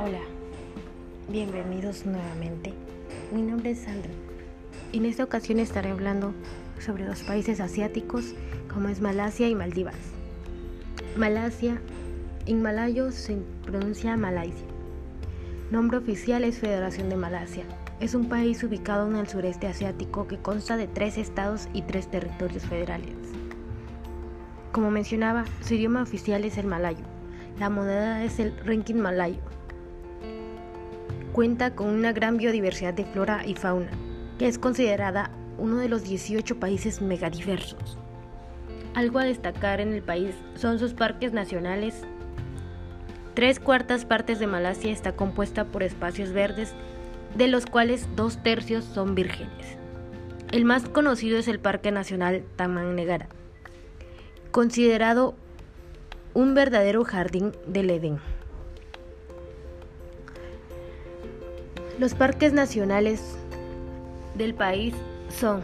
Hola. Bienvenidos nuevamente. Mi nombre es Sandra. En esta ocasión estaré hablando sobre los países asiáticos como es Malasia y Maldivas. Malasia, en malayo se pronuncia Malaysia. Nombre oficial es Federación de Malasia. Es un país ubicado en el sureste asiático que consta de tres estados y tres territorios federales. Como mencionaba, su idioma oficial es el malayo. La moneda es el ringgit malayo. Cuenta con una gran biodiversidad de flora y fauna, que es considerada uno de los 18 países megadiversos. Algo a destacar en el país son sus parques nacionales. Tres cuartas partes de Malasia está compuesta por espacios verdes, de los cuales dos tercios son vírgenes. El más conocido es el Parque Nacional Taman Negara, considerado un verdadero jardín del Edén. Los parques nacionales del país son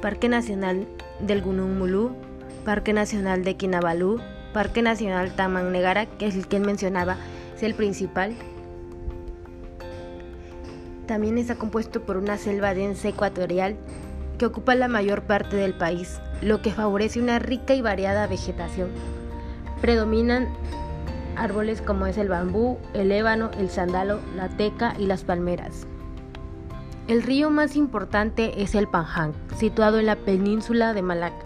Parque Nacional del Gunung Mulu, Parque Nacional de Kinabalu, Parque Nacional Taman Negara, que es el que mencionaba, es el principal. También está compuesto por una selva densa ecuatorial que ocupa la mayor parte del país, lo que favorece una rica y variada vegetación. Predominan árboles como es el bambú, el ébano, el sándalo, la teca y las palmeras. El río más importante es el Panjang, situado en la península de Malaca.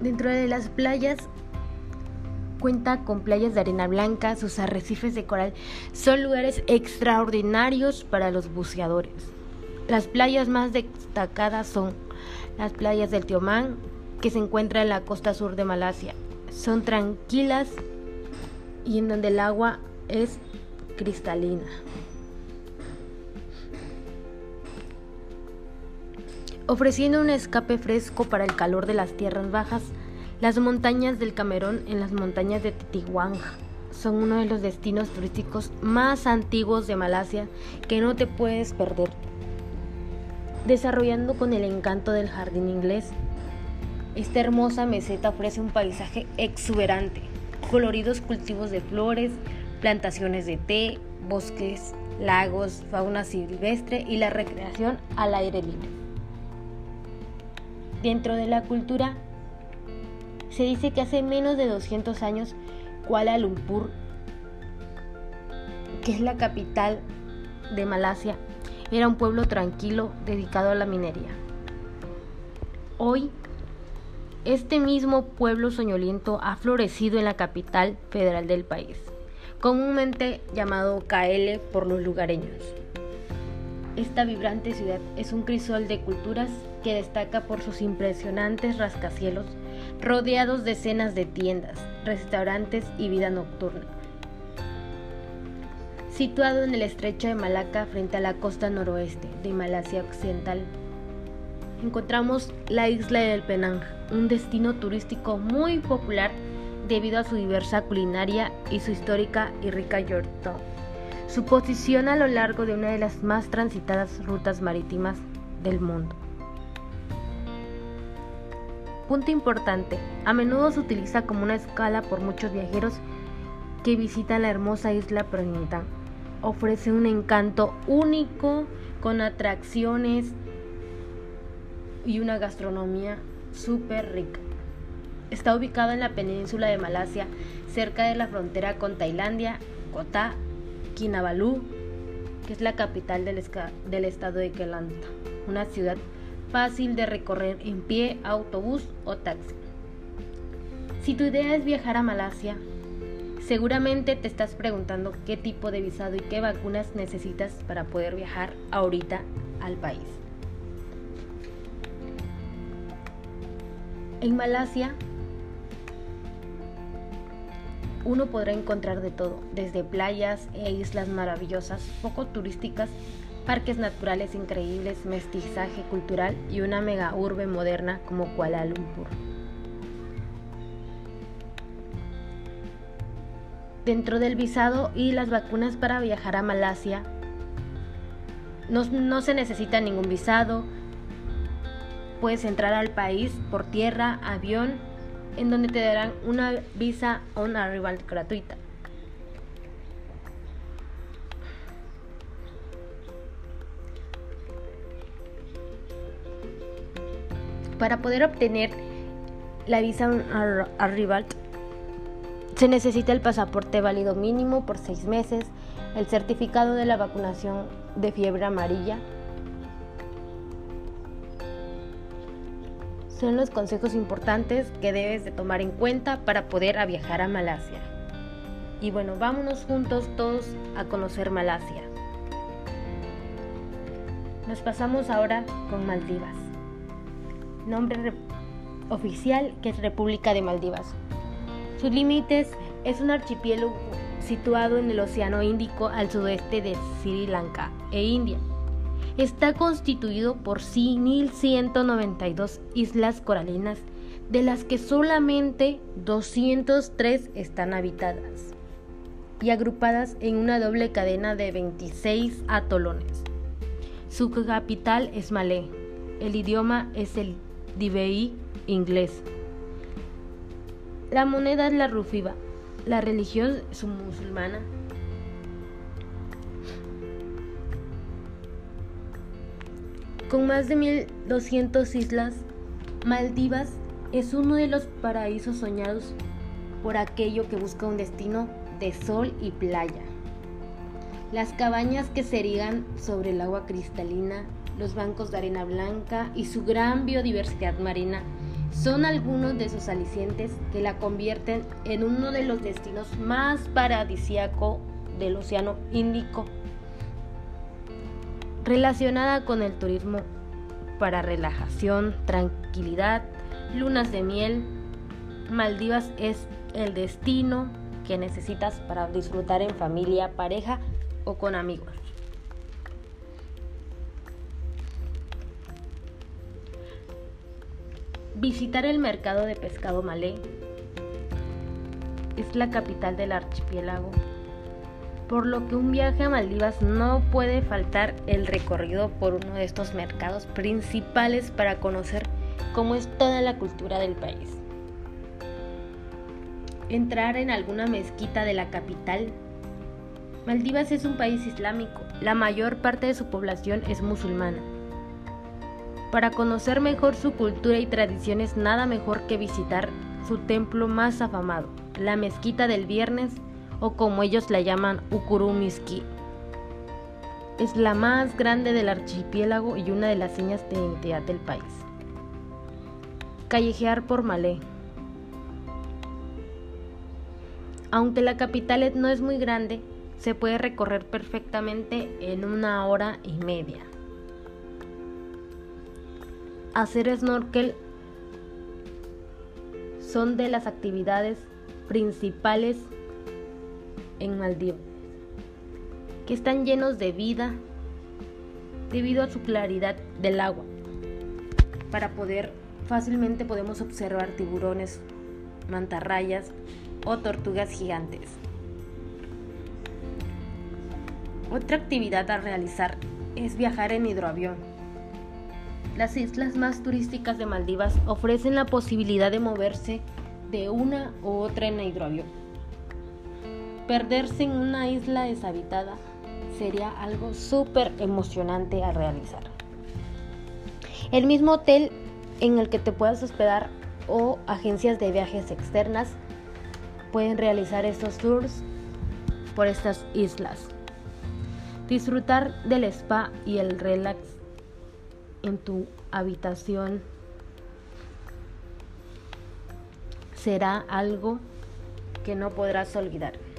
Dentro de las playas cuenta con playas de arena blanca, sus arrecifes de coral son lugares extraordinarios para los buceadores. Las playas más destacadas son las playas del Tiomán, que se encuentra en la costa sur de Malasia. Son tranquilas y en donde el agua es cristalina. Ofreciendo un escape fresco para el calor de las tierras bajas, las montañas del Camerón en las montañas de Titiwang son uno de los destinos turísticos más antiguos de Malasia que no te puedes perder desarrollando con el encanto del jardín inglés. Esta hermosa meseta ofrece un paisaje exuberante, coloridos cultivos de flores, plantaciones de té, bosques, lagos, fauna silvestre y la recreación al aire libre. Dentro de la cultura, se dice que hace menos de 200 años Kuala Lumpur, que es la capital de Malasia, era un pueblo tranquilo dedicado a la minería. Hoy, este mismo pueblo soñoliento ha florecido en la capital federal del país, comúnmente llamado KL por los lugareños. Esta vibrante ciudad es un crisol de culturas que destaca por sus impresionantes rascacielos, rodeados de decenas de tiendas, restaurantes y vida nocturna situado en el estrecho de Malaca frente a la costa noroeste de Malasia Occidental. Encontramos la isla del Penang, un destino turístico muy popular debido a su diversa culinaria y su histórica y rica yorta. Su posición a lo largo de una de las más transitadas rutas marítimas del mundo. Punto importante, a menudo se utiliza como una escala por muchos viajeros que visitan la hermosa isla Pernintang ofrece un encanto único con atracciones y una gastronomía súper rica. Está ubicado en la península de Malasia, cerca de la frontera con Tailandia, Kota Kinabalu, que es la capital del, del estado de Kelantan, una ciudad fácil de recorrer en pie, autobús o taxi. Si tu idea es viajar a Malasia, Seguramente te estás preguntando qué tipo de visado y qué vacunas necesitas para poder viajar ahorita al país. En Malasia uno podrá encontrar de todo, desde playas e islas maravillosas, poco turísticas, parques naturales increíbles, mestizaje cultural y una mega urbe moderna como Kuala Lumpur. dentro del visado y las vacunas para viajar a Malasia. No, se necesita ningún visado. Puedes entrar al país por tierra, avión en donde te darán una visa on arrival gratuita. Para poder obtener la visa on arrival se necesita el pasaporte válido mínimo por seis meses, el certificado de la vacunación de fiebre amarilla. Son los consejos importantes que debes de tomar en cuenta para poder viajar a Malasia. Y bueno, vámonos juntos todos a conocer Malasia. Nos pasamos ahora con Maldivas. Nombre oficial que es República de Maldivas. Sus límites es un archipiélago situado en el Océano Índico al sudeste de Sri Lanka e India. Está constituido por 1.192 islas coralinas, de las que solamente 203 están habitadas y agrupadas en una doble cadena de 26 atolones. Su capital es Malé. El idioma es el Diveí inglés. La moneda es la rufiba. La religión es musulmana. Con más de 1200 islas, Maldivas es uno de los paraísos soñados por aquello que busca un destino de sol y playa. Las cabañas que se erigan sobre el agua cristalina, los bancos de arena blanca y su gran biodiversidad marina son algunos de sus alicientes que la convierten en uno de los destinos más paradisíacos del Océano Índico, relacionada con el turismo para relajación, tranquilidad, lunas de miel. Maldivas es el destino que necesitas para disfrutar en familia, pareja o con amigos. Visitar el mercado de pescado malé. Es la capital del archipiélago, por lo que un viaje a Maldivas no puede faltar el recorrido por uno de estos mercados principales para conocer cómo es toda la cultura del país. Entrar en alguna mezquita de la capital. Maldivas es un país islámico, la mayor parte de su población es musulmana. Para conocer mejor su cultura y tradiciones, nada mejor que visitar su templo más afamado, la Mezquita del Viernes, o como ellos la llaman, Ukurumiski. Es la más grande del archipiélago y una de las señas de identidad del país. Callejear por Malé. Aunque la capital no es muy grande, se puede recorrer perfectamente en una hora y media hacer snorkel son de las actividades principales en Maldivas, que están llenos de vida debido a su claridad del agua. Para poder fácilmente podemos observar tiburones, mantarrayas o tortugas gigantes. Otra actividad a realizar es viajar en hidroavión. Las islas más turísticas de Maldivas ofrecen la posibilidad de moverse de una u otra en hidroavión. Perderse en una isla deshabitada sería algo súper emocionante a realizar. El mismo hotel en el que te puedas hospedar o agencias de viajes externas pueden realizar estos tours por estas islas. Disfrutar del spa y el relax en tu habitación será algo que no podrás olvidar.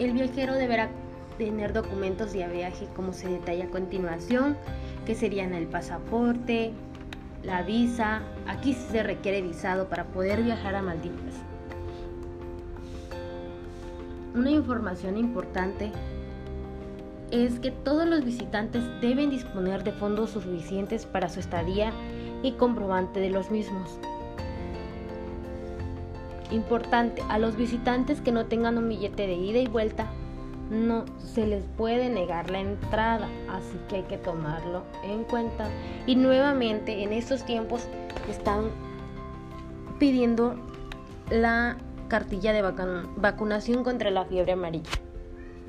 El viajero deberá tener documentos de viaje como se detalla a continuación, que serían el pasaporte, la visa, aquí se requiere visado para poder viajar a Maldivas. Una información importante es que todos los visitantes deben disponer de fondos suficientes para su estadía y comprobante de los mismos. Importante, a los visitantes que no tengan un billete de ida y vuelta, no se les puede negar la entrada, así que hay que tomarlo en cuenta. Y nuevamente, en estos tiempos están pidiendo la cartilla de vacunación contra la fiebre amarilla,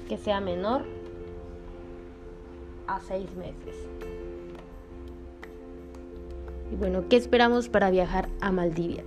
que sea menor a seis meses. Y bueno, ¿qué esperamos para viajar a Maldivia?